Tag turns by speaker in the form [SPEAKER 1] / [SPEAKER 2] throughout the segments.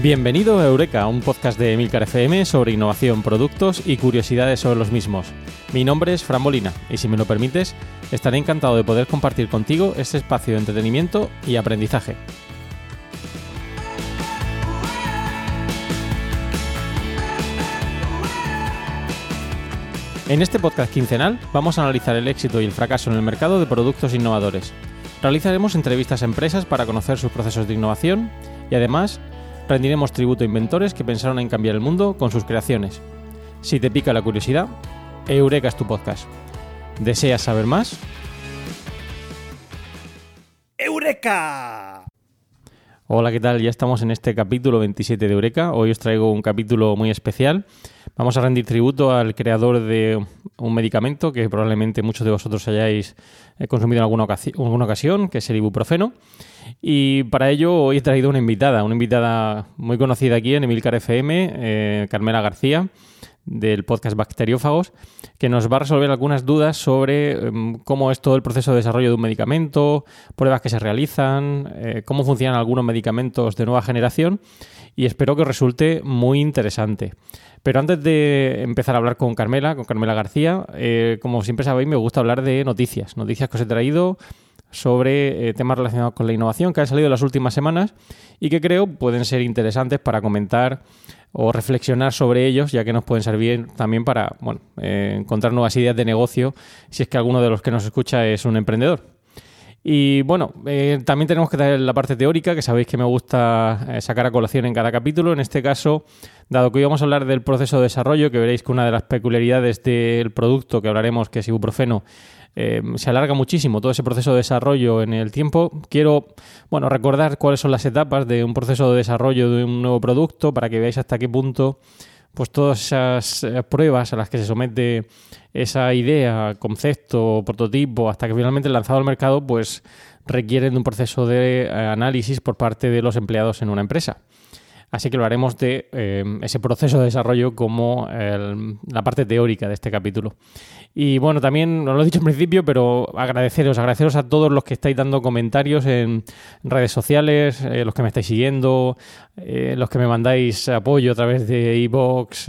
[SPEAKER 1] Bienvenido a Eureka, un podcast de Emilcar FM sobre innovación, productos y curiosidades sobre los mismos. Mi nombre es Fran Molina y si me lo permites, estaré encantado de poder compartir contigo este espacio de entretenimiento y aprendizaje. En este podcast quincenal vamos a analizar el éxito y el fracaso en el mercado de productos innovadores. Realizaremos entrevistas a empresas para conocer sus procesos de innovación y además rendiremos tributo a inventores que pensaron en cambiar el mundo con sus creaciones. Si te pica la curiosidad, Eureka es tu podcast. ¿Deseas saber más?
[SPEAKER 2] ¡Eureka!
[SPEAKER 1] Hola, ¿qué tal? Ya estamos en este capítulo 27 de Eureka. Hoy os traigo un capítulo muy especial. Vamos a rendir tributo al creador de un medicamento que probablemente muchos de vosotros hayáis consumido en alguna, alguna ocasión, que es el ibuprofeno. Y para ello hoy he traído una invitada, una invitada muy conocida aquí en Emilcar FM, eh, Carmela García, del podcast Bacteriófagos, que nos va a resolver algunas dudas sobre em, cómo es todo el proceso de desarrollo de un medicamento, pruebas que se realizan, eh, cómo funcionan algunos medicamentos de nueva generación y espero que resulte muy interesante. Pero antes de empezar a hablar con Carmela, con Carmela García, eh, como siempre sabéis, me gusta hablar de noticias, noticias que os he traído sobre eh, temas relacionados con la innovación que han salido en las últimas semanas y que creo pueden ser interesantes para comentar o reflexionar sobre ellos, ya que nos pueden servir también para bueno, eh, encontrar nuevas ideas de negocio si es que alguno de los que nos escucha es un emprendedor. Y bueno, eh, también tenemos que tener la parte teórica, que sabéis que me gusta sacar a colación en cada capítulo. En este caso, dado que hoy vamos a hablar del proceso de desarrollo, que veréis que una de las peculiaridades del producto que hablaremos, que es ibuprofeno, eh, se alarga muchísimo todo ese proceso de desarrollo en el tiempo. Quiero bueno, recordar cuáles son las etapas de un proceso de desarrollo de un nuevo producto para que veáis hasta qué punto pues todas esas eh, pruebas a las que se somete esa idea, concepto, prototipo, hasta que finalmente lanzado al mercado, pues requieren de un proceso de eh, análisis por parte de los empleados en una empresa. Así que lo haremos de eh, ese proceso de desarrollo como la parte teórica de este capítulo. Y bueno, también, no lo he dicho en principio, pero agradeceros, agradeceros a todos los que estáis dando comentarios en redes sociales, eh, los que me estáis siguiendo, eh, los que me mandáis apoyo a través de iBox,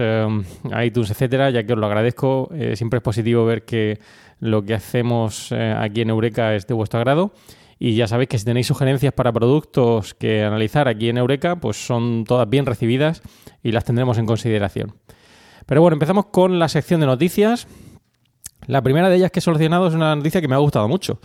[SPEAKER 1] iTunes, etcétera, ya que os lo agradezco. siempre es positivo ver que lo que hacemos aquí en Eureka es de vuestro agrado. Y ya sabéis que si tenéis sugerencias para productos que analizar aquí en Eureka, pues son todas bien recibidas y las tendremos en consideración. Pero bueno, empezamos con la sección de noticias. La primera de ellas que he solucionado es una noticia que me ha gustado mucho.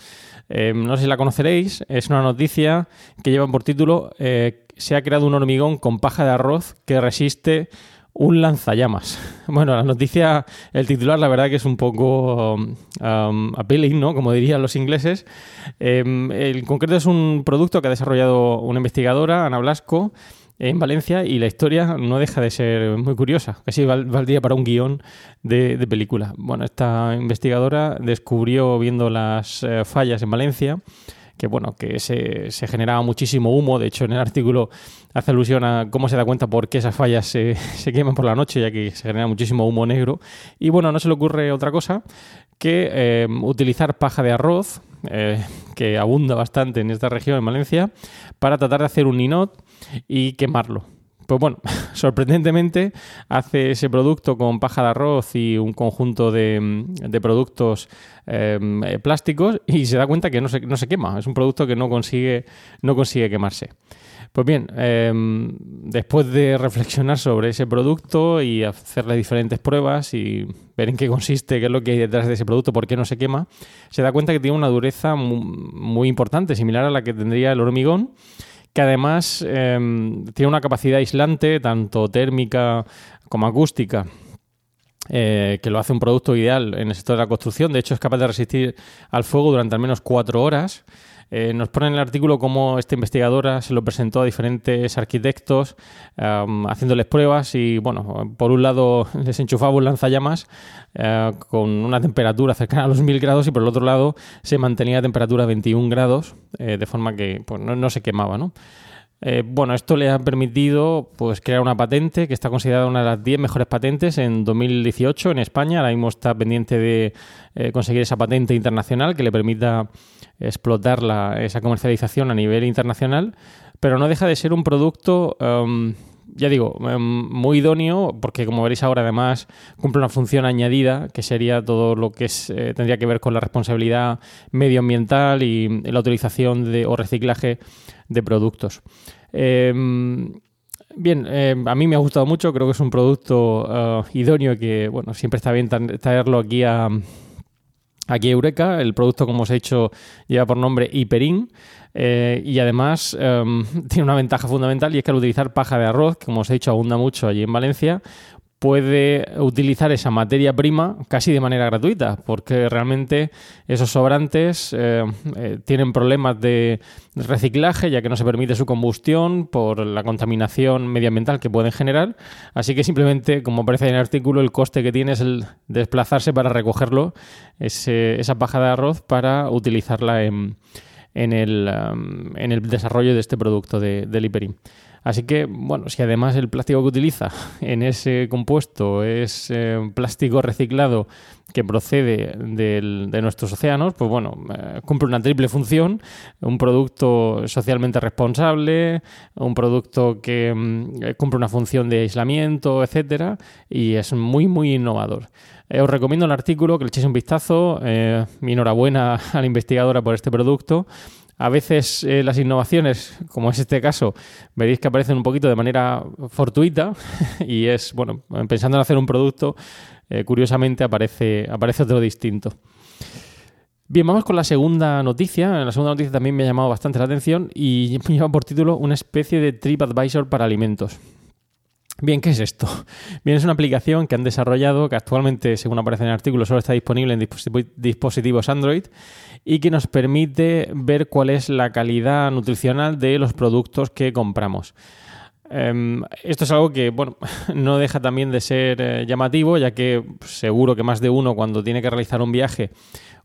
[SPEAKER 1] Eh, no sé si la conoceréis, es una noticia que lleva por título eh, Se ha creado un hormigón con paja de arroz que resiste un lanzallamas. Bueno, la noticia, el titular, la verdad que es un poco um, appealing, ¿no? Como dirían los ingleses. Em, el concreto es un producto que ha desarrollado una investigadora, Ana Blasco, en Valencia y la historia no deja de ser muy curiosa, casi valdría para un guion de, película. Bueno, esta investigadora descubrió viendo las eh, fallas en Valencia que bueno, que se, se, generaba muchísimo humo. De hecho, en el artículo hace alusión a cómo se da cuenta por qué esas fallas se, se queman por la noche, ya que se genera muchísimo humo negro. Y bueno, no se le ocurre otra cosa que eh, utilizar paja de arroz, eh, que abunda bastante en esta región, en Valencia, para tratar de hacer un ninot y quemarlo. Pues bueno, sorprendentemente hace ese producto con paja de arroz y un conjunto de, productos em, plásticos y se da cuenta que no se, no se, quema. Es un producto que no consigue, no consigue quemarse. Pues bien, em, después de reflexionar sobre ese producto y hacerle diferentes pruebas y ver en qué consiste, qué es lo que hay detrás de ese producto, por qué no se quema, se da cuenta que tiene una dureza muy, importante, similar a la que tendría el hormigón que además em, tiene una capacidad aislante, tanto térmica como acústica, eh, que lo hace un producto ideal en el sector de la construcción. De hecho, es capaz de resistir al fuego durante al menos cuatro horas. Eh, nos pone en el artículo cómo esta investigadora se lo presentó a diferentes arquitectos haciéndoles pruebas y, bueno, por un lado les enchufaba un lanzallamas eh, con una temperatura cercana a los 1000 grados y por el otro lado se mantenía a temperatura 21 grados, eh, de forma que pues, no, se quemaba, ¿no? Bueno, esto le ha permitido pues, crear una patente que está considerada una de las 10 mejores patentes en 2018 en España. Ahora mismo está pendiente de conseguir esa patente internacional que le permita explotar esa comercialización a nivel internacional, pero no deja de ser un producto, em, ya digo, em, muy idóneo, porque como veréis ahora además cumple una función añadida, que sería todo lo que es, eh, tendría que ver con la responsabilidad medioambiental y la utilización de, o reciclaje de productos. Em, bien, a mí me ha gustado mucho, creo que es un producto uh, idóneo que, bueno, siempre está bien traerlo aquí a, Aquí Eureka, el producto, como os he dicho, lleva por nombre Hiperin eh, y además em, tiene una ventaja fundamental y es que al utilizar paja de arroz, que como os he dicho abunda mucho allí en Valencia, puede utilizar esa materia prima casi de manera gratuita, porque realmente esos sobrantes eh, eh, tienen problemas de reciclaje, ya que no se permite su combustión por la contaminación medioambiental que pueden generar. Así que simplemente, como aparece en el artículo, el coste que tiene es el desplazarse para recogerlo, esa paja de arroz, para utilizarla en, el, um, en el, desarrollo de este producto de, del hiperín. Así que, bueno, si además el plástico que utiliza en ese compuesto es eh, plástico reciclado que procede de nuestros océanos, pues bueno, eh, cumple una triple función, un producto socialmente responsable, un producto que mm, cumple una función de aislamiento, etcétera, y es muy, muy innovador. Eh, os recomiendo el artículo, que le echéis un vistazo. mi enhorabuena a la investigadora por este producto. A veces eh, las innovaciones, como es este caso, veréis que aparecen un poquito de manera fortuita y es, bueno, pensando en hacer un producto, eh, curiosamente aparece, aparece otro distinto. Bien, vamos con la segunda noticia. La segunda noticia también me ha llamado bastante la atención y lleva por título una especie de TripAdvisor para alimentos. Bien, ¿qué es esto? Bien, es una aplicación que han desarrollado, que actualmente, según aparece en el artículo, solo está disponible en dispositivos Android y que nos permite ver cuál es la calidad nutricional de los productos que compramos. Em, esto es algo que, bueno, no deja también de ser eh, llamativo, ya que seguro que más de uno cuando tiene que realizar un viaje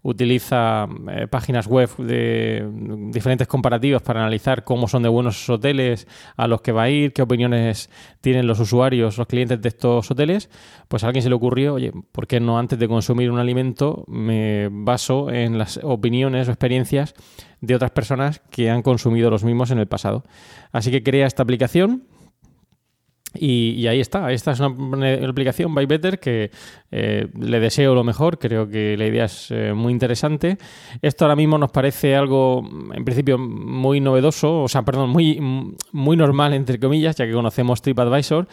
[SPEAKER 1] utiliza eh, páginas web de diferentes comparativas para analizar cómo son de buenos hoteles a los que va a ir, qué opiniones tienen los usuarios, los clientes de estos hoteles, pues a alguien se le ocurrió, oye, ¿por qué no antes de consumir un alimento me baso en las opiniones o experiencias de otras personas que han consumido los mismos en el pasado? Así que crea esta aplicación y, ahí está, esta es una, aplicación by Better que eh, le deseo lo mejor, creo que la idea es eh, muy interesante. Esto ahora mismo nos parece algo, en principio, muy novedoso, o sea, perdón, muy, muy normal, entre comillas, ya que conocemos TripAdvisor,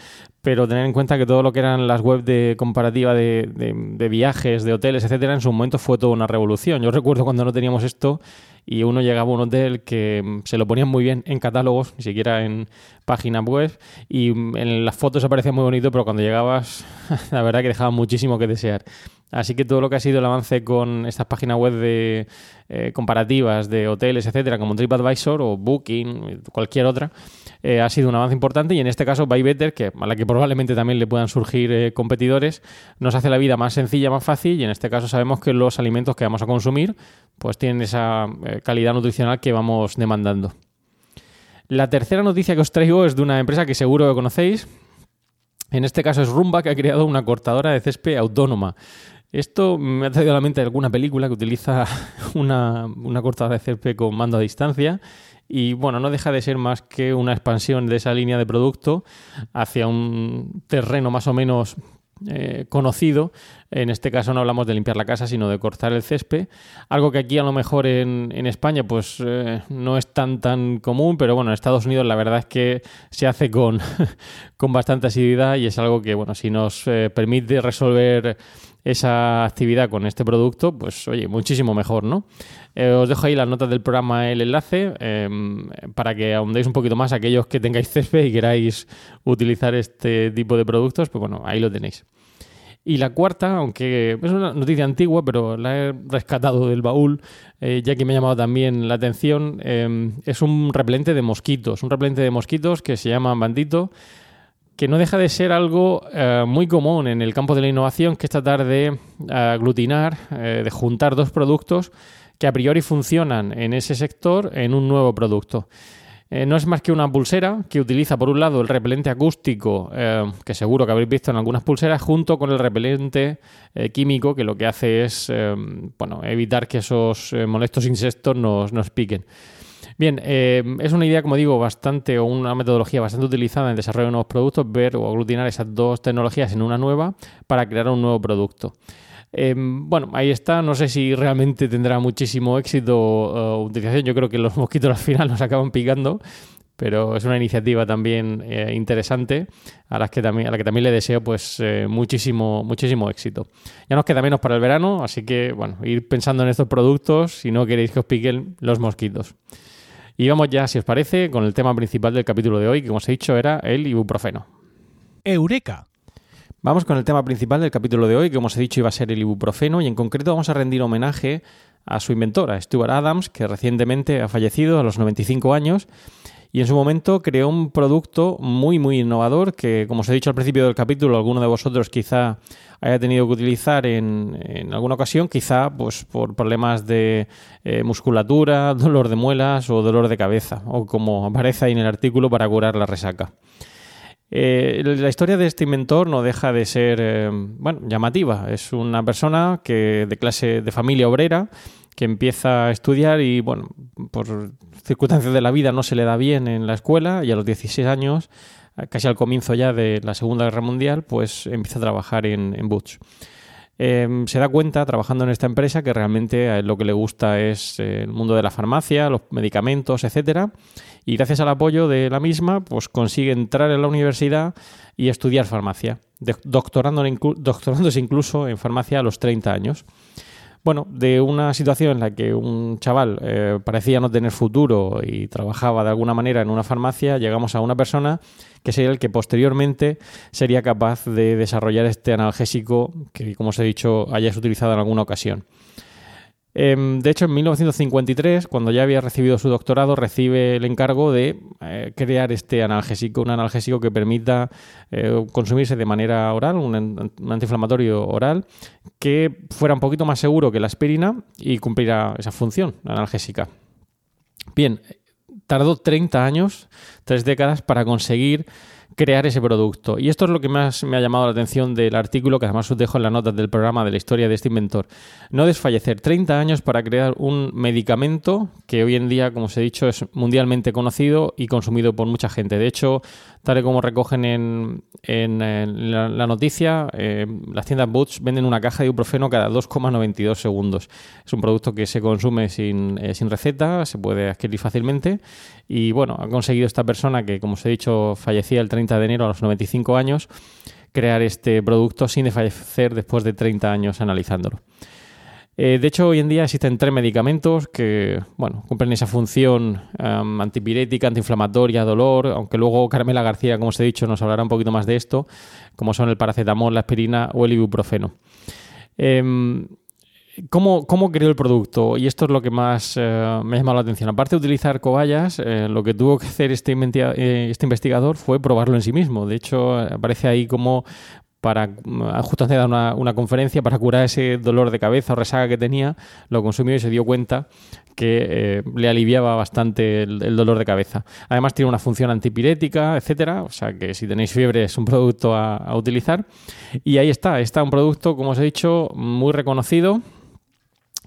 [SPEAKER 1] pero tener en cuenta que todo lo que eran las webs de comparativa de, de viajes, de hoteles, etcétera, en su momento fue toda una revolución. Yo recuerdo cuando no teníamos esto y uno llegaba a un hotel que mm, se lo ponían muy bien en catálogos, ni siquiera en páginas web, y mm, en las fotos aparecía muy bonito, pero cuando llegabas, la verdad que dejaba muchísimo que desear. Así que todo lo que ha sido el avance con estas páginas web de eh, comparativas de hoteles, etcétera, como TripAdvisor o Booking, cualquier otra, eh, ha sido un avance importante y en este caso Better, que a la que probablemente también le puedan surgir eh, competidores, nos hace la vida más sencilla, más fácil y en este caso sabemos que los alimentos que vamos a consumir pues tienen esa calidad nutricional que vamos demandando. La tercera noticia que os traigo es de una empresa que seguro que conocéis. En este caso es Rumba, que ha creado una cortadora de césped autónoma. Esto me ha traído a la mente alguna película que utiliza una, una cortada de césped con mando a distancia y bueno, no deja de ser más que una expansión de esa línea de producto hacia un terreno más o menos eh, conocido. En este caso no hablamos de limpiar la casa, sino de cortar el césped. Algo que aquí a lo mejor en, España pues eh, no es tan tan común, pero bueno, en Estados Unidos la verdad es que se hace con, con bastante asiduidad y es algo que, bueno, si nos eh, permite resolver esa actividad con este producto, pues oye, muchísimo mejor, ¿no? os dejo ahí las notas del programa, el enlace, em, para que ahondéis un poquito más aquellos que tengáis césped y queráis utilizar este tipo de productos, pues bueno, ahí lo tenéis. Y la cuarta, aunque es una noticia antigua, pero la he rescatado del baúl, eh, ya que me ha llamado también la atención, em, es un repelente de mosquitos, un repelente de mosquitos que se llama Bandito, que no deja de ser algo eh, muy común en el campo de la innovación, que es tratar de aglutinar, eh, de juntar dos productos que a priori funcionan en ese sector en un nuevo producto. Eh, no es más que una pulsera que utiliza por un lado el repelente acústico, eh, que seguro que habréis visto en algunas pulseras, junto con el repelente eh, químico, que lo que hace es bueno, evitar que esos molestos insectos nos, nos piquen. Bien, es una idea, como digo, bastante, o una metodología bastante utilizada en desarrollo de nuevos productos, ver o aglutinar esas dos tecnologías en una nueva para crear un nuevo producto. Em, bueno, ahí está. No sé si realmente tendrá muchísimo éxito o utilización. Yo creo que los mosquitos al final nos acaban picando. Pero es una iniciativa también eh, interesante a, la que también le deseo pues eh, muchísimo, muchísimo éxito. Ya nos queda menos para el verano, así que bueno, ir pensando en estos productos si no queréis que os piquen los mosquitos. Y vamos ya, si os parece, con el tema principal del capítulo de hoy, que como os he dicho era el ibuprofeno.
[SPEAKER 2] Eureka.
[SPEAKER 1] Vamos con el tema principal del capítulo de hoy, que como os he dicho iba a ser el ibuprofeno, y en concreto vamos a rendir homenaje a su inventora, Stuart Adams, que recientemente ha fallecido a los 95 años, y en su momento creó un producto muy, muy innovador que, como os he dicho al principio del capítulo, alguno de vosotros quizá haya tenido que utilizar en, alguna ocasión, quizá pues por problemas de eh, musculatura, dolor de muelas o dolor de cabeza, o como aparece ahí en el artículo para curar la resaca. Eh, la historia de este inventor no deja de ser, eh, bueno, llamativa. Es una persona que de clase de familia obrera que empieza a estudiar y, bueno, por circunstancias de la vida no se le da bien en la escuela y a los 16 años, casi al comienzo ya de la Segunda Guerra Mundial, pues empieza a trabajar en, en Butch. Em, se da cuenta, trabajando en esta empresa, que realmente lo que le gusta es eh, el mundo de la farmacia, los medicamentos, etcétera, y gracias al apoyo de la misma, pues consigue entrar en la universidad y estudiar farmacia, doctorándose incluso en farmacia a los 30 años. Bueno, de una situación en la que un chaval eh, parecía no tener futuro y trabajaba de alguna manera en una farmacia, llegamos a una persona que sería el que posteriormente sería capaz de desarrollar este analgésico que, como os he dicho, hayáis utilizado en alguna ocasión. Em, de hecho, en 1953, cuando ya había recibido su doctorado, recibe el encargo de eh, crear este analgésico, un analgésico que permita eh, consumirse de manera oral, un, antiinflamatorio oral, que fuera un poquito más seguro que la aspirina y cumpliera esa función analgésica. Bien, tardó 30 años, tres décadas, para conseguir crear ese producto. Y esto es lo que más me ha llamado la atención del artículo, que además os dejo en las notas del programa de la historia de este inventor. No desfallecer 30 años para crear un medicamento que hoy en día, como os he dicho, es mundialmente conocido y consumido por mucha gente. De hecho, tal y como recogen en, la, noticia, eh, las tiendas Boots venden una caja de ibuprofeno cada 2,92 segundos. Es un producto que se consume sin, eh, sin receta, se puede adquirir fácilmente y bueno, ha conseguido esta persona que, como os he dicho, fallecía el 30 de enero a los 95 años, crear este producto sin fallecer después de 30 años analizándolo. Eh, de hecho, hoy en día existen tres medicamentos que bueno, cumplen esa función antipirética, antiinflamatoria, dolor, aunque luego Carmela García, como os he dicho, nos hablará un poquito más de esto, como son el paracetamol, la aspirina o el ibuprofeno. Em, ¿Cómo, ¿Cómo, creó el producto? Y esto es lo que más eh, me ha llamado la atención. Aparte de utilizar cobayas, eh, lo que tuvo que hacer este, este, investigador fue probarlo en sí mismo. De hecho, aparece ahí como para mm, justo antes de dar una, conferencia para curar ese dolor de cabeza o resaga que tenía, lo consumió y se dio cuenta que eh, le aliviaba bastante el, dolor de cabeza. Además tiene una función antipirética, etcétera, o sea que si tenéis fiebre es un producto a utilizar. Y ahí está, está un producto, como os he dicho, muy reconocido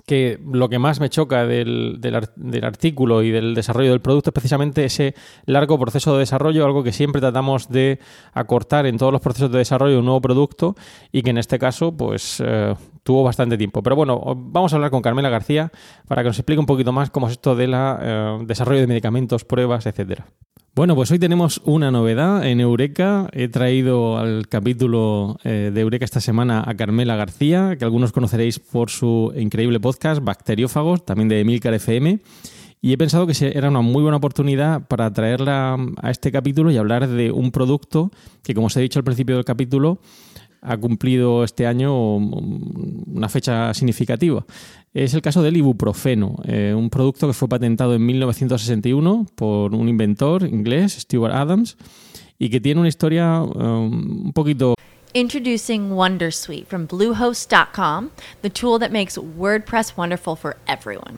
[SPEAKER 1] que lo que más me choca del, del, artículo y del desarrollo del producto es precisamente ese largo proceso de desarrollo, algo que siempre tratamos de acortar en todos los procesos de desarrollo de un nuevo producto y que en este caso pues eh, tuvo bastante tiempo. Pero bueno, vamos a hablar con Carmela García para que nos explique un poquito más cómo es esto del eh, desarrollo de medicamentos, pruebas, etcétera. Bueno, pues hoy tenemos una novedad en Eureka. He traído al capítulo eh, de Eureka esta semana a Carmela García, que algunos conoceréis por su increíble podcast Bacteriófagos, también de Emilcar FM. Y he pensado que era una muy buena oportunidad para traerla a este capítulo y hablar de un producto que, como os he dicho al principio del capítulo, ha cumplido este año una fecha significativa. Es el caso del ibuprofeno, eh, un producto que fue patentado en 1961 por un inventor inglés, Stuart Adams, y que tiene una historia um, un poquito
[SPEAKER 3] Introducing Wondersuite from Bluehost.com, the tool that makes WordPress wonderful for everyone.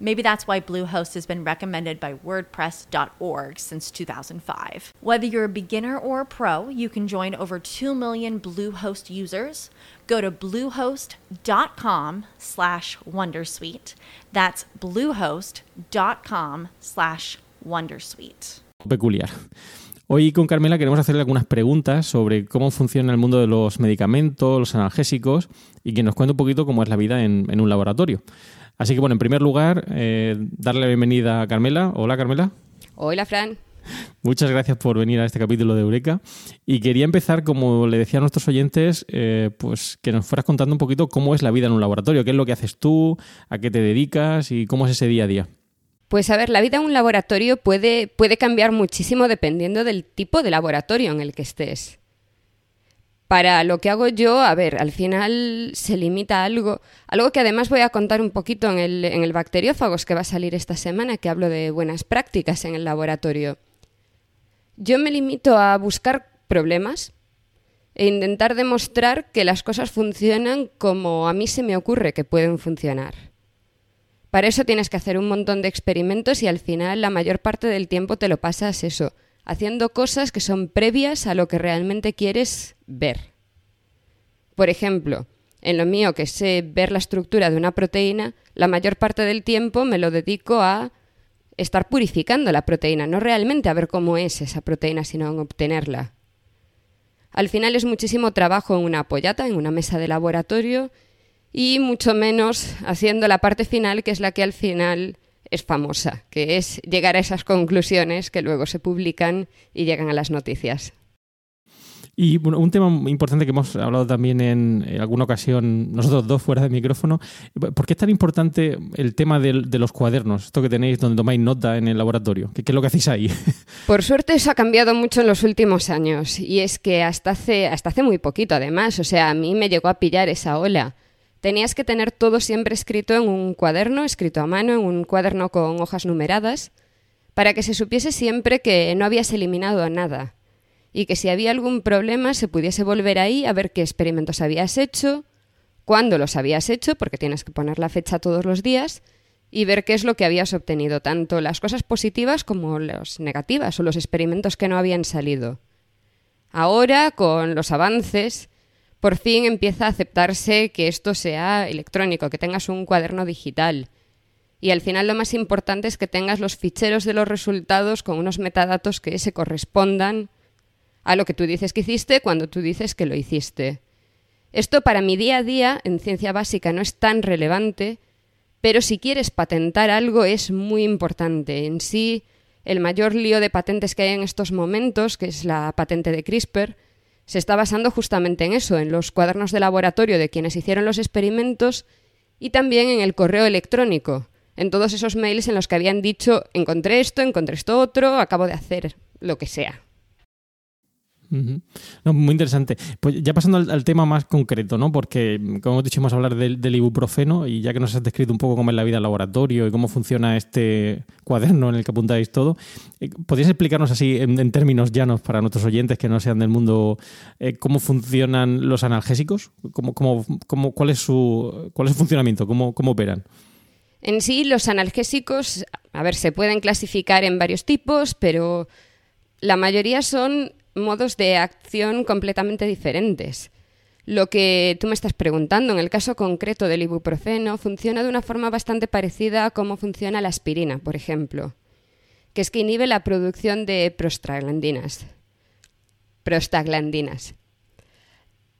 [SPEAKER 3] Maybe that's why Bluehost has been recommended by WordPress.org since 2005. Whether you're a beginner or a pro, you can join over 2 million Bluehost users. Go to bluehost.com slash Wondersuite. That's bluehost.com slash Wondersuite.
[SPEAKER 1] Peculiar. Hoy con Carmela queremos hacerle algunas preguntas sobre cómo funciona el mundo de los medicamentos, los analgésicos y que nos cuente un poquito cómo es la vida en, un laboratorio. Así que bueno, en primer lugar, eh, darle la bienvenida a Carmela. Hola Carmela.
[SPEAKER 4] Hola Fran.
[SPEAKER 1] Muchas gracias por venir a este capítulo de Eureka. Y quería empezar, como le decía a nuestros oyentes, eh, pues que nos fueras contando un poquito cómo es la vida en un laboratorio, qué es lo que haces tú, a qué te dedicas y cómo es ese día a día.
[SPEAKER 4] Pues a ver, la vida en un laboratorio puede, puede cambiar muchísimo dependiendo del tipo de laboratorio en el que estés. Para lo que hago yo, a ver, al final se limita a algo, algo que además voy a contar un poquito en el, en el Bacteriófagos que va a salir esta semana, que hablo de buenas prácticas en el laboratorio. Yo me limito a buscar problemas e intentar demostrar que las cosas funcionan como a mí se me ocurre que pueden funcionar. Para eso tienes que hacer un montón de experimentos y al final la mayor parte del tiempo te lo pasas eso, haciendo cosas que son previas a lo que realmente quieres ver. Por ejemplo, en lo mío que sé ver la estructura de una proteína, la mayor parte del tiempo me lo dedico a estar purificando la proteína, no realmente a ver cómo es esa proteína, sino a obtenerla. Al final es muchísimo trabajo en una apoyata, en una mesa de laboratorio, y mucho menos haciendo la parte final, que es la que al final es famosa, que es llegar a esas conclusiones que luego se publican y llegan a las noticias.
[SPEAKER 1] Y bueno, un tema importante que hemos hablado también en, alguna ocasión, nosotros dos fuera de micrófono, ¿por qué es tan importante el tema de, los cuadernos? Esto que tenéis donde tomáis nota en el laboratorio. ¿Qué, ¿Qué, es lo que hacéis ahí?
[SPEAKER 4] Por suerte eso ha cambiado mucho en los últimos años y es que hasta hace, hasta hace muy poquito además, o sea, a mí me llegó a pillar esa ola Tenías que tener todo siempre escrito en un cuaderno, escrito a mano, en un cuaderno con hojas numeradas, para que se supiese siempre que no habías eliminado nada y que si había algún problema se pudiese volver ahí a ver qué experimentos habías hecho, cuándo los habías hecho, porque tienes que poner la fecha todos los días, y ver qué es lo que habías obtenido, tanto las cosas positivas como las negativas o los experimentos que no habían salido. Ahora, con los avances, por fin empieza a aceptarse que esto sea electrónico, que tengas un cuaderno digital. Y al final lo más importante es que tengas los ficheros de los resultados con unos metadatos que se correspondan a lo que tú dices que hiciste cuando tú dices que lo hiciste. Esto para mi día a día en ciencia básica no es tan relevante, Pero si quieres patentar algo es muy importante. En sí, el mayor lío de patentes que hay en estos momentos, que es la patente de CRISPR, se está basando justamente en eso, en los cuadernos de laboratorio de quienes hicieron los experimentos y también en el correo electrónico, en todos esos mails en los que habían dicho encontré esto, encontré esto otro, acabo de hacer lo que sea
[SPEAKER 1] muy interesante. Pues ya pasando al, tema más concreto, ¿no? Porque, como hemos dicho, vamos a hablar del, ibuprofeno y ya que nos has descrito un poco cómo es la vida en laboratorio y cómo funciona este cuaderno en el que apuntáis todo, eh, ¿podrías explicarnos así en, términos llanos para nuestros oyentes que no sean del mundo eh, cómo funcionan los analgésicos? ¿Cómo, cómo, cómo, cuál, es su, ¿Cuál es su funcionamiento? ¿Cómo, cómo operan?
[SPEAKER 4] En sí, los analgésicos, a ver, se pueden clasificar en varios tipos, pero la mayoría son modos de acción completamente diferentes. Lo que tú me estás preguntando, en el caso concreto del ibuprofeno, funciona de una forma bastante parecida a cómo funciona la aspirina, por ejemplo, que es que inhibe la producción de prostaglandinas. Prostaglandinas.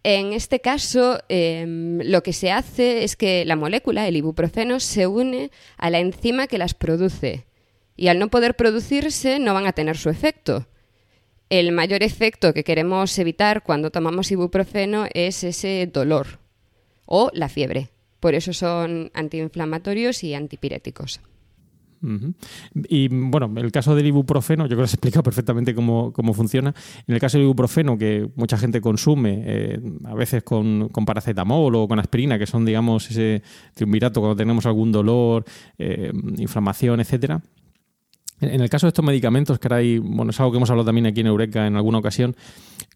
[SPEAKER 4] En este caso, em, lo que se hace es que la molécula, el ibuprofeno, se une a la enzima que las produce. Y al no poder producirse, no van a tener su efecto. El mayor efecto que queremos evitar cuando tomamos ibuprofeno es ese dolor o la fiebre. Por eso son antiinflamatorios y antipiréticos.
[SPEAKER 1] Y bueno, el caso del ibuprofeno, yo creo que se explica perfectamente cómo, funciona. En el caso del ibuprofeno, que mucha gente consume, eh, a veces con, paracetamol o con aspirina, que son, digamos, ese triunvirato cuando tenemos algún dolor, eh, inflamación, etcétera. En el caso de estos medicamentos, hay, bueno, es algo que hemos hablado también aquí en Eureka en alguna ocasión,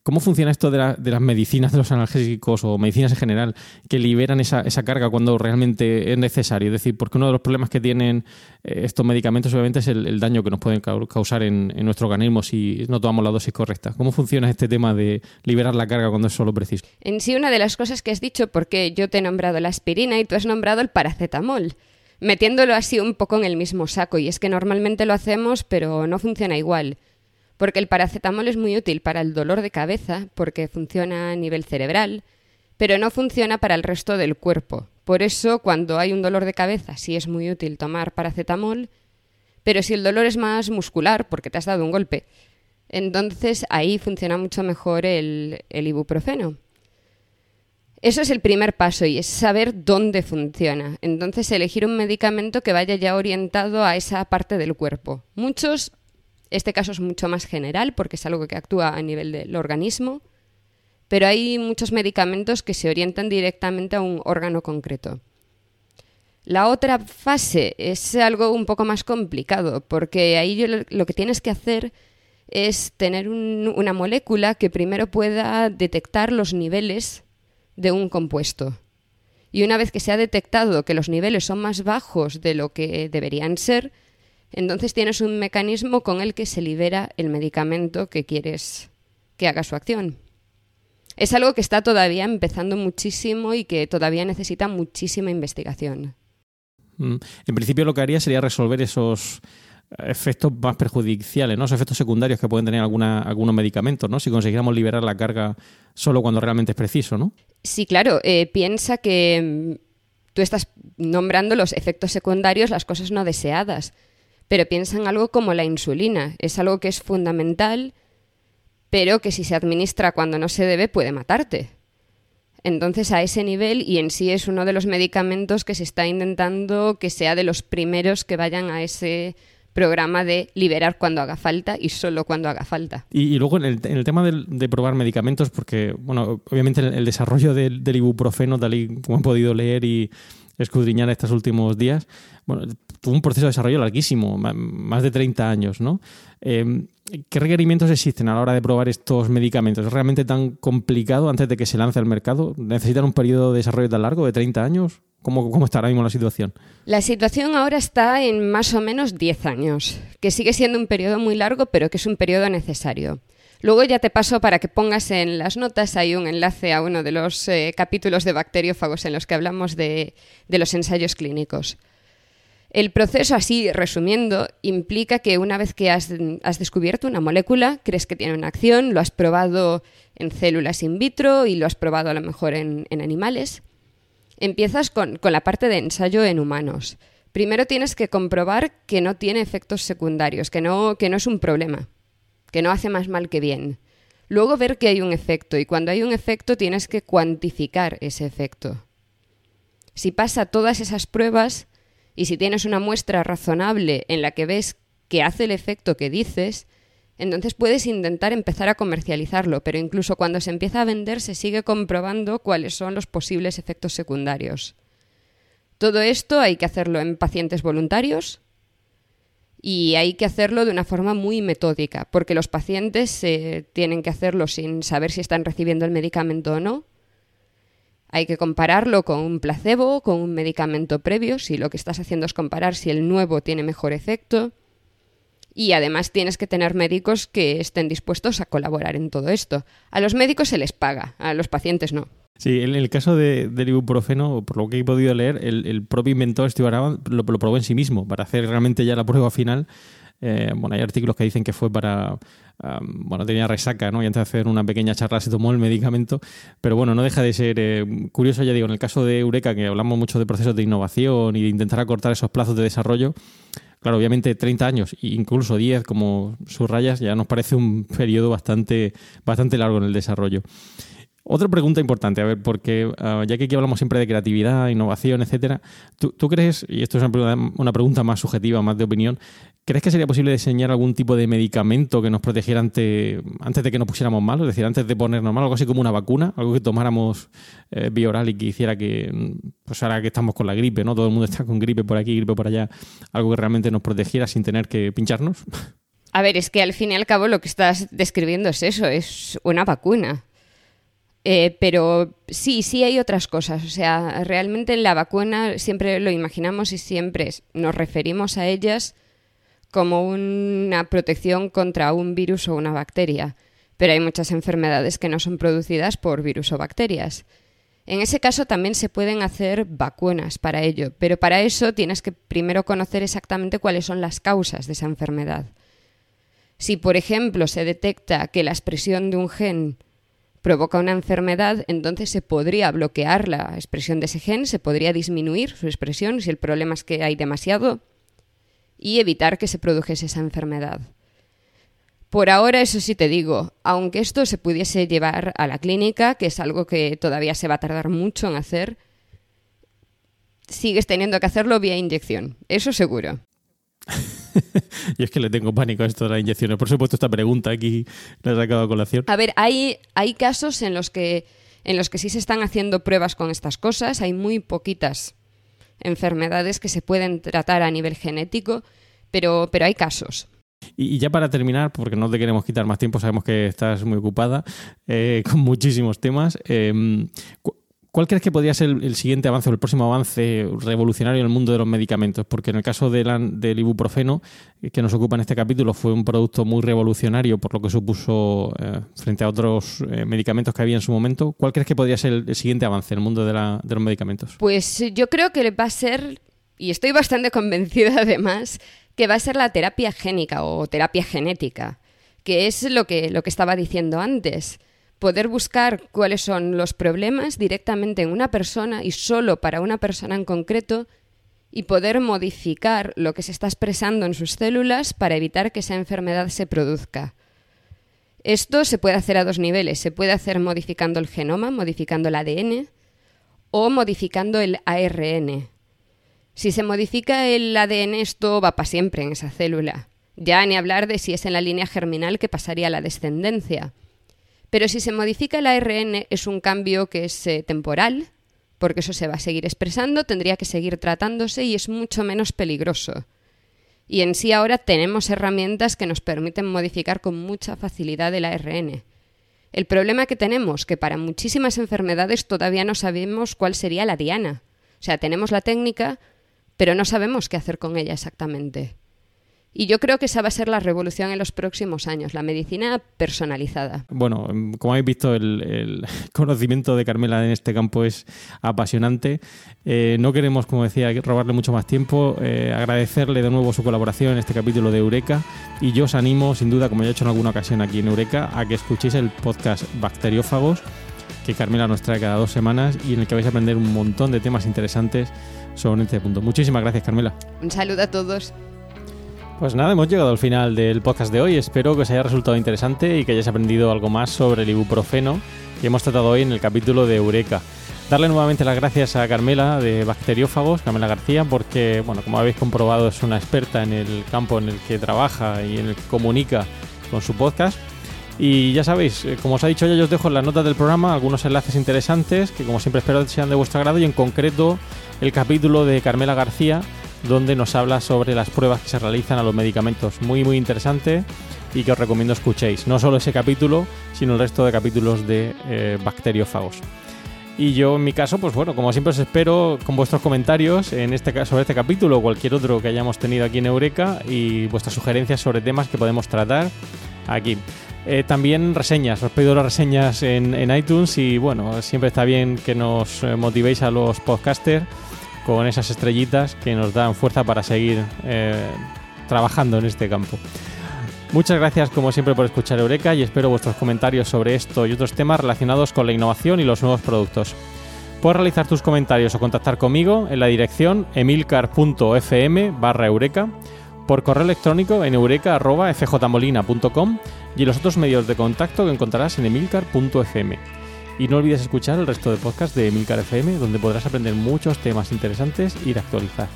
[SPEAKER 1] ¿cómo funciona esto de, las medicinas, de los analgésicos o medicinas en general, que liberan esa, carga cuando realmente es necesario? Es decir, porque uno de los problemas que tienen eh, estos medicamentos obviamente es el, daño que nos pueden causar en, en, nuestro organismo si no tomamos la dosis correcta. ¿Cómo funciona este tema de liberar la carga cuando es solo preciso?
[SPEAKER 4] En sí, una de las cosas que has dicho, porque yo te he nombrado la aspirina y tú has nombrado el paracetamol metiéndolo así un poco en el mismo saco. Y es que normalmente lo hacemos, pero no funciona igual. Porque el paracetamol es muy útil para el dolor de cabeza, porque funciona a nivel cerebral, pero no funciona para el resto del cuerpo. Por eso, cuando hay un dolor de cabeza, sí es muy útil tomar paracetamol, pero si el dolor es más muscular, porque te has dado un golpe, entonces ahí funciona mucho mejor el, el ibuprofeno. Eso es el primer paso y es saber dónde funciona. Entonces, elegir un medicamento que vaya ya orientado a esa parte del cuerpo. Muchos, este caso es mucho más general porque es algo que actúa a nivel del organismo, pero hay muchos medicamentos que se orientan directamente a un órgano concreto. La otra fase es algo un poco más complicado porque ahí lo que tienes que hacer es tener una molécula que primero pueda detectar los niveles de un compuesto. Y una vez que se ha detectado que los niveles son más bajos de lo que deberían ser, entonces tienes un mecanismo con el que se libera el medicamento que quieres que haga su acción. Es algo que está todavía empezando muchísimo y que todavía necesita muchísima investigación.
[SPEAKER 1] Mm. En principio lo que haría sería resolver esos efectos más perjudiciales, ¿no? Esos efectos secundarios que pueden tener alguna, algunos medicamentos, ¿no? Si consiguiéramos liberar la carga solo cuando realmente es preciso, ¿no?
[SPEAKER 4] Sí, claro. Eh, piensa que mm, tú estás nombrando los efectos secundarios, las cosas no deseadas. Pero piensa en algo como la insulina. Es algo que es fundamental, pero que si se administra cuando no se debe puede matarte. Entonces, a ese nivel, y en sí es uno de los medicamentos que se está intentando que sea de los primeros que vayan a ese programa de liberar cuando haga falta y solo cuando haga falta.
[SPEAKER 1] Y, luego en el, tema de, probar medicamentos, porque, bueno, obviamente el, desarrollo del, ibuprofeno, tal y como he podido leer y escudriñar estos últimos días, bueno, tuvo un proceso de desarrollo larguísimo, más de 30 años, ¿no? Em, ¿Qué requerimientos existen a la hora de probar estos medicamentos? ¿Es realmente tan complicado antes de que se lance al mercado? ¿Necesitan un periodo de desarrollo tan largo, de 30 años? ¿Cómo, ¿Cómo, está ahora mismo la situación?
[SPEAKER 4] La situación ahora está en más o menos 10 años, que sigue siendo un periodo muy largo, pero que es un periodo necesario. Luego ya te paso para que pongas en las notas, hay un enlace a uno de los eh, capítulos de bacteriófagos en los que hablamos de, de los ensayos clínicos. El proceso, así resumiendo, implica que una vez que has, descubierto una molécula, crees que tiene una acción, lo has probado en células in vitro y lo has probado a lo mejor en animales, Empiezas con, con la parte de ensayo en humanos. Primero tienes que comprobar que no tiene efectos secundarios, que no, que no es un problema, que no hace más mal que bien. Luego ver que hay un efecto y cuando hay un efecto tienes que cuantificar ese efecto. Si pasa todas esas pruebas y si tienes una muestra razonable en la que ves que hace el efecto que dices, entonces puedes intentar empezar a comercializarlo, pero incluso cuando se empieza a vender se sigue comprobando cuáles son los posibles efectos secundarios. Todo esto hay que hacerlo en pacientes voluntarios y hay que hacerlo de una forma muy metódica, porque los pacientes eh, tienen que hacerlo sin saber si están recibiendo el medicamento o no. Hay que compararlo con un placebo, con un medicamento previo, si lo que estás haciendo es comparar si el nuevo tiene mejor efecto. Y además tienes que tener médicos que estén dispuestos a colaborar en todo esto. A los médicos se les paga, a los pacientes no.
[SPEAKER 1] Sí, en el caso de, del ibuprofeno, por lo que he podido leer, el, propio inventor Steve Araba lo, probó en sí mismo para hacer realmente ya la prueba final. Eh, bueno, hay artículos que dicen que fue para. bueno, tenía resaca, ¿no? Y antes de hacer una pequeña charla se tomó el medicamento. Pero bueno, no deja de ser eh, curioso, ya digo, en el caso de Eureka, que hablamos mucho de procesos de innovación y de intentar acortar esos plazos de desarrollo. Claro, obviamente 30 años, incluso 10 como subrayas, ya nos parece un periodo bastante, bastante largo en el desarrollo. Otra pregunta importante, a ver, porque ah, ya que aquí hablamos siempre de creatividad, innovación, etcétera, ¿tú, crees, y esto es una pregunta, más subjetiva, más de opinión, ¿crees que sería posible diseñar algún tipo de medicamento que nos protegiera ante, antes de que nos pusiéramos mal? Es decir, antes de ponernos mal, algo así como una vacuna, algo que tomáramos eh, bioral y que hiciera que, pues ahora que estamos con la gripe, ¿no? Todo el mundo está con gripe por aquí, gripe por allá, algo que realmente nos protegiera sin tener que pincharnos.
[SPEAKER 4] A ver, es que al fin y al cabo lo que estás describiendo es eso, es una vacuna. Eh, pero sí, sí hay otras cosas. O sea, realmente la vacuna siempre lo imaginamos y siempre nos referimos a ellas como una protección contra un virus o una bacteria. Pero hay muchas enfermedades que no son producidas por virus o bacterias. En ese caso también se pueden hacer vacunas para ello, pero para eso tienes que primero conocer exactamente cuáles son las causas de esa enfermedad. Si, por ejemplo, se detecta que la expresión de un gen provoca una enfermedad, entonces se podría bloquear la expresión de ese gen, se podría disminuir su expresión si el problema es que hay demasiado y evitar que se produjese esa enfermedad. Por ahora, eso sí te digo, aunque esto se pudiese llevar a la clínica, que es algo que todavía se va a tardar mucho en hacer, sigues teniendo que hacerlo vía inyección, eso seguro.
[SPEAKER 1] y es que le tengo pánico a esto de las inyecciones. Por supuesto, esta pregunta aquí la he sacado a colación.
[SPEAKER 4] A ver, hay, hay casos en los, que, en los que sí se están haciendo pruebas con estas cosas. Hay muy poquitas enfermedades que se pueden tratar a nivel genético, pero, pero hay casos.
[SPEAKER 1] Y, ya para terminar, porque no te queremos quitar más tiempo, sabemos que estás muy ocupada eh, con muchísimos temas. Eh, ¿Cuál crees que podría ser el, siguiente avance o el próximo avance revolucionario en el mundo de los medicamentos? Porque en el caso del ibuprofeno, eh, que nos ocupa en este capítulo, fue un producto muy revolucionario por lo que supuso eh, frente a otros eh, medicamentos que había en su momento. ¿Cuál crees que podría ser el, siguiente avance en el mundo de, los medicamentos?
[SPEAKER 4] Pues yo creo que va a ser, y estoy bastante convencida además, que va a ser la terapia génica o terapia genética, que es lo que, lo que estaba diciendo antes poder buscar cuáles son los problemas directamente en una persona y solo para una persona en concreto y poder modificar lo que se está expresando en sus células para evitar que esa enfermedad se produzca. Esto se puede hacer a dos niveles. Se puede hacer modificando el genoma, modificando el ADN, o modificando el ARN. Si se modifica el ADN, esto va para siempre en esa célula. Ya ni hablar de si es en la línea germinal que pasaría a la descendencia. Pero si se modifica el ARN es un cambio que es eh, temporal, porque eso se va a seguir expresando, tendría que seguir tratándose y es mucho menos peligroso. Y en sí ahora tenemos herramientas que nos permiten modificar con mucha facilidad el ARN. El problema que tenemos, que para muchísimas enfermedades todavía no sabemos cuál sería la diana. O sea, tenemos la técnica, pero no sabemos qué hacer con ella exactamente. Y yo creo que esa va a ser la revolución en los próximos años, la medicina personalizada.
[SPEAKER 1] Bueno, como habéis visto, el, conocimiento de Carmela en este campo es apasionante. Eh, no queremos, como decía, robarle mucho más tiempo. Eh, agradecerle de nuevo su colaboración en este capítulo de Eureka. Y yo os animo, sin duda, como ya he hecho en alguna ocasión aquí en Eureka, a que escuchéis el podcast Bacteriófagos que Carmela nos trae cada dos semanas y en el que vais a aprender un montón de temas interesantes sobre este punto. Muchísimas gracias, Carmela.
[SPEAKER 4] Un saludo a todos.
[SPEAKER 1] Pues nada, hemos llegado al final del podcast de hoy. Espero que os haya resultado interesante y que hayáis aprendido algo más sobre el ibuprofeno que hemos tratado hoy en el capítulo de Eureka. Darle nuevamente las gracias a Carmela de Bacteriófagos, Carmela García, porque, bueno, como habéis comprobado, es una experta en el campo en el que trabaja y en el que comunica con su podcast. Y ya sabéis, eh, como os ha dicho ya, yo os dejo en las notas del programa algunos enlaces interesantes que, como siempre, espero sean de vuestro agrado y, en concreto, el capítulo de Carmela García, donde nos habla sobre las pruebas que se realizan a los medicamentos. Muy, muy interesante y que os recomiendo escuchéis. No solo ese capítulo, sino el resto de capítulos de eh, bacteriófagos. Y yo en mi caso, pues bueno, como siempre os espero con vuestros comentarios en este, sobre este capítulo o cualquier otro que hayamos tenido aquí en Eureka y vuestras sugerencias sobre temas que podemos tratar aquí. Eh, también reseñas, os pido las reseñas en, iTunes y bueno, siempre está bien que nos eh, motivéis a los podcasters con esas estrellitas que nos dan fuerza para seguir eh, trabajando en este campo. Muchas gracias como siempre por escuchar Eureka y espero vuestros comentarios sobre esto y otros temas relacionados con la innovación y los nuevos productos. Puedes realizar tus comentarios o contactar conmigo en la dirección emilcar.fm barra eureka, por correo electrónico en eureka.fjmolina.com y en los otros medios de contacto que encontrarás en emilcar.fm. Y no olvides escuchar el resto de podcasts de Emilcar FM, donde podrás aprender muchos temas interesantes y de actualizar.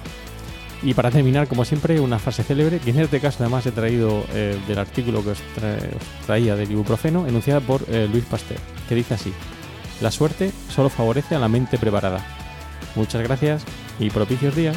[SPEAKER 1] Y para terminar, como siempre, una frase célebre, que en este caso además he traído eh, del artículo que os, traía del ibuprofeno, enunciada por eh, Luis Pasteur, que dice así, la suerte solo favorece a la mente preparada. Muchas gracias y propicios días.